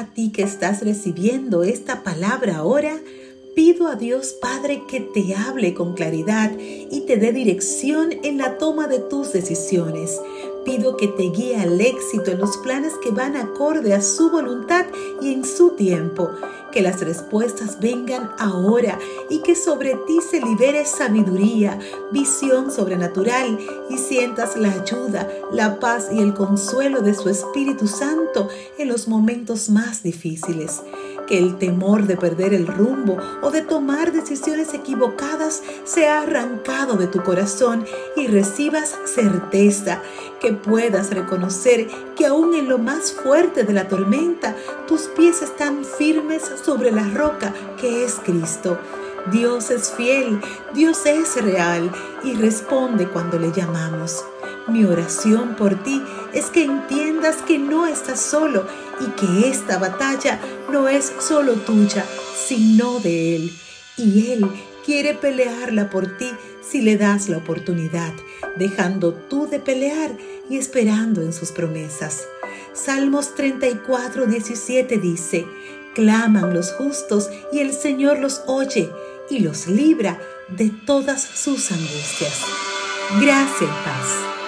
A ti que estás recibiendo esta palabra ahora, pido a Dios Padre que te hable con claridad y te dé dirección en la toma de tus decisiones. Pido que te guíe al éxito en los planes que van acorde a su voluntad y en su tiempo. Que las respuestas vengan ahora y que sobre ti se libere sabiduría, visión sobrenatural y sientas la ayuda, la paz y el consuelo de su Espíritu Santo en los momentos más difíciles el temor de perder el rumbo o de tomar decisiones equivocadas sea arrancado de tu corazón y recibas certeza, que puedas reconocer que aún en lo más fuerte de la tormenta, tus pies están firmes sobre la roca que es Cristo. Dios es fiel, Dios es real y responde cuando le llamamos. Mi oración por ti es que entiendas que no estás solo y que esta batalla no es solo tuya, sino de Él. Y Él quiere pelearla por ti si le das la oportunidad, dejando tú de pelear y esperando en sus promesas. Salmos 34, 17 dice, Claman los justos y el Señor los oye y los libra de todas sus angustias. Gracias paz.